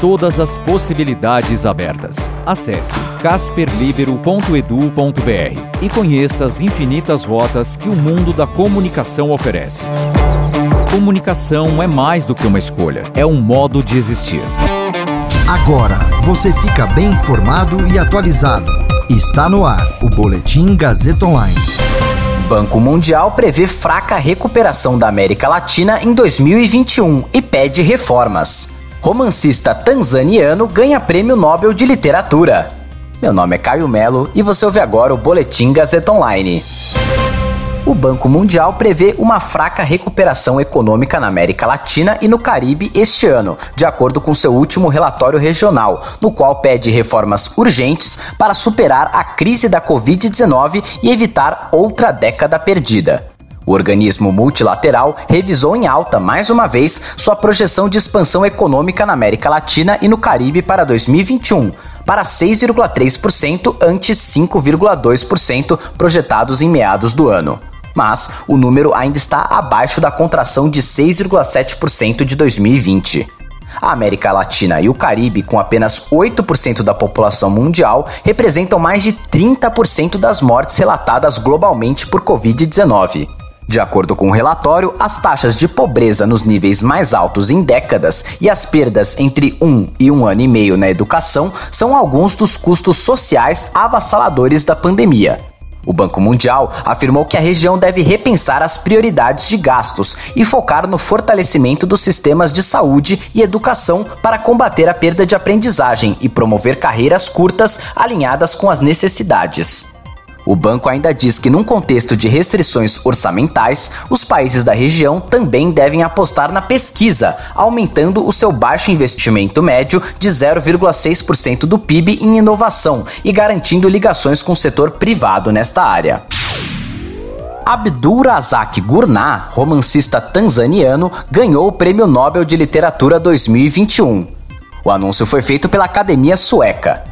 Todas as possibilidades abertas. Acesse casperlibero.edu.br e conheça as infinitas rotas que o mundo da comunicação oferece. Comunicação é mais do que uma escolha, é um modo de existir. Agora você fica bem informado e atualizado. Está no ar o Boletim Gazeta Online. Banco Mundial prevê fraca recuperação da América Latina em 2021 e pede reformas. Romancista tanzaniano ganha prêmio Nobel de Literatura. Meu nome é Caio Melo e você ouve agora o Boletim Gazeta Online o Banco Mundial prevê uma fraca recuperação econômica na América Latina e no Caribe este ano, de acordo com seu último relatório regional, no qual pede reformas urgentes para superar a crise da Covid-19 e evitar outra década perdida. O organismo multilateral revisou em alta mais uma vez sua projeção de expansão econômica na América Latina e no Caribe para 2021, para 6,3% ante 5,2% projetados em meados do ano mas o número ainda está abaixo da contração de 6,7% de 2020. A América Latina e o Caribe, com apenas 8% da população mundial, representam mais de 30% das mortes relatadas globalmente por Covid-19. De acordo com o relatório, as taxas de pobreza nos níveis mais altos em décadas e as perdas entre um e um ano e meio na educação são alguns dos custos sociais avassaladores da pandemia. O Banco Mundial afirmou que a região deve repensar as prioridades de gastos e focar no fortalecimento dos sistemas de saúde e educação para combater a perda de aprendizagem e promover carreiras curtas alinhadas com as necessidades. O banco ainda diz que, num contexto de restrições orçamentais, os países da região também devem apostar na pesquisa, aumentando o seu baixo investimento médio de 0,6% do PIB em inovação e garantindo ligações com o setor privado nesta área. Abdul Razak Gurnah, romancista tanzaniano, ganhou o Prêmio Nobel de Literatura 2021. O anúncio foi feito pela Academia Sueca.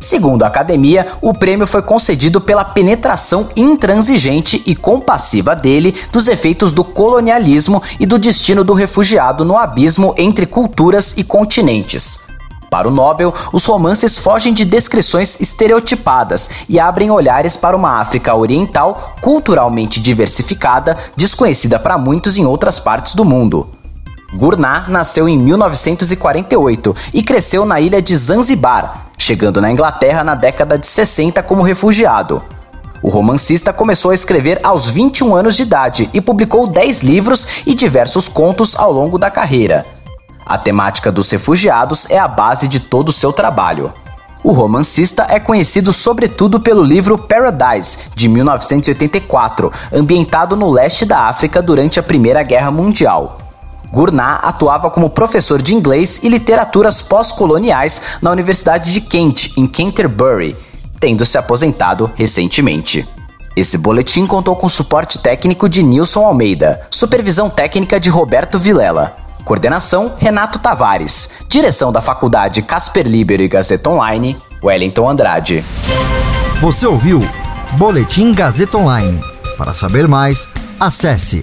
Segundo a academia, o prêmio foi concedido pela penetração intransigente e compassiva dele dos efeitos do colonialismo e do destino do refugiado no abismo entre culturas e continentes. Para o Nobel, os romances fogem de descrições estereotipadas e abrem olhares para uma África Oriental culturalmente diversificada, desconhecida para muitos em outras partes do mundo. Gurnah nasceu em 1948 e cresceu na ilha de Zanzibar, chegando na Inglaterra na década de 60 como refugiado. O romancista começou a escrever aos 21 anos de idade e publicou 10 livros e diversos contos ao longo da carreira. A temática dos refugiados é a base de todo o seu trabalho. O romancista é conhecido sobretudo pelo livro Paradise, de 1984, ambientado no leste da África durante a Primeira Guerra Mundial. Gurnah atuava como professor de inglês e literaturas pós-coloniais na Universidade de Kent, em Canterbury, tendo se aposentado recentemente. Esse boletim contou com suporte técnico de Nilson Almeida, supervisão técnica de Roberto Vilela, coordenação Renato Tavares, direção da Faculdade Casper Libero e Gazeta Online, Wellington Andrade. Você ouviu Boletim Gazeta Online. Para saber mais, acesse